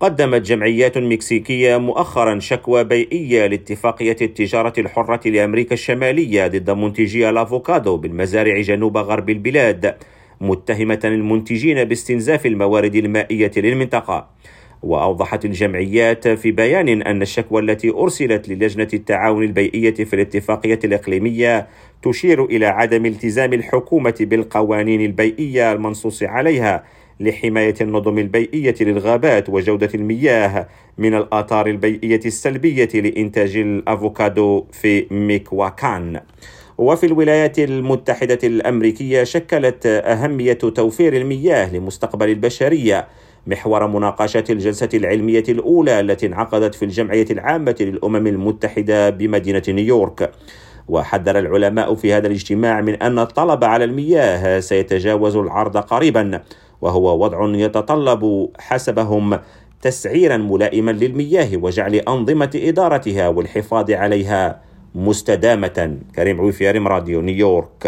قدمت جمعيات مكسيكية مؤخرا شكوى بيئية لاتفاقية التجارة الحرة لأمريكا الشمالية ضد منتجي الأفوكادو بالمزارع جنوب غرب البلاد متهمة المنتجين باستنزاف الموارد المائية للمنطقة. وأوضحت الجمعيات في بيان أن الشكوى التي أرسلت للجنة التعاون البيئية في الاتفاقية الإقليمية تشير إلى عدم التزام الحكومة بالقوانين البيئية المنصوص عليها لحماية النظم البيئية للغابات وجودة المياه من الآثار البيئية السلبية لإنتاج الأفوكادو في ميكواكان. وفي الولايات المتحدة الأمريكية شكلت أهمية توفير المياه لمستقبل البشرية محور مناقشة الجلسة العلمية الأولى التي انعقدت في الجمعية العامة للأمم المتحدة بمدينة نيويورك. وحذر العلماء في هذا الاجتماع من أن الطلب على المياه سيتجاوز العرض قريبا وهو وضع يتطلب حسبهم تسعيرا ملائما للمياه وجعل أنظمة إدارتها والحفاظ عليها مستدامة. كريم عويفيارم راديو نيويورك.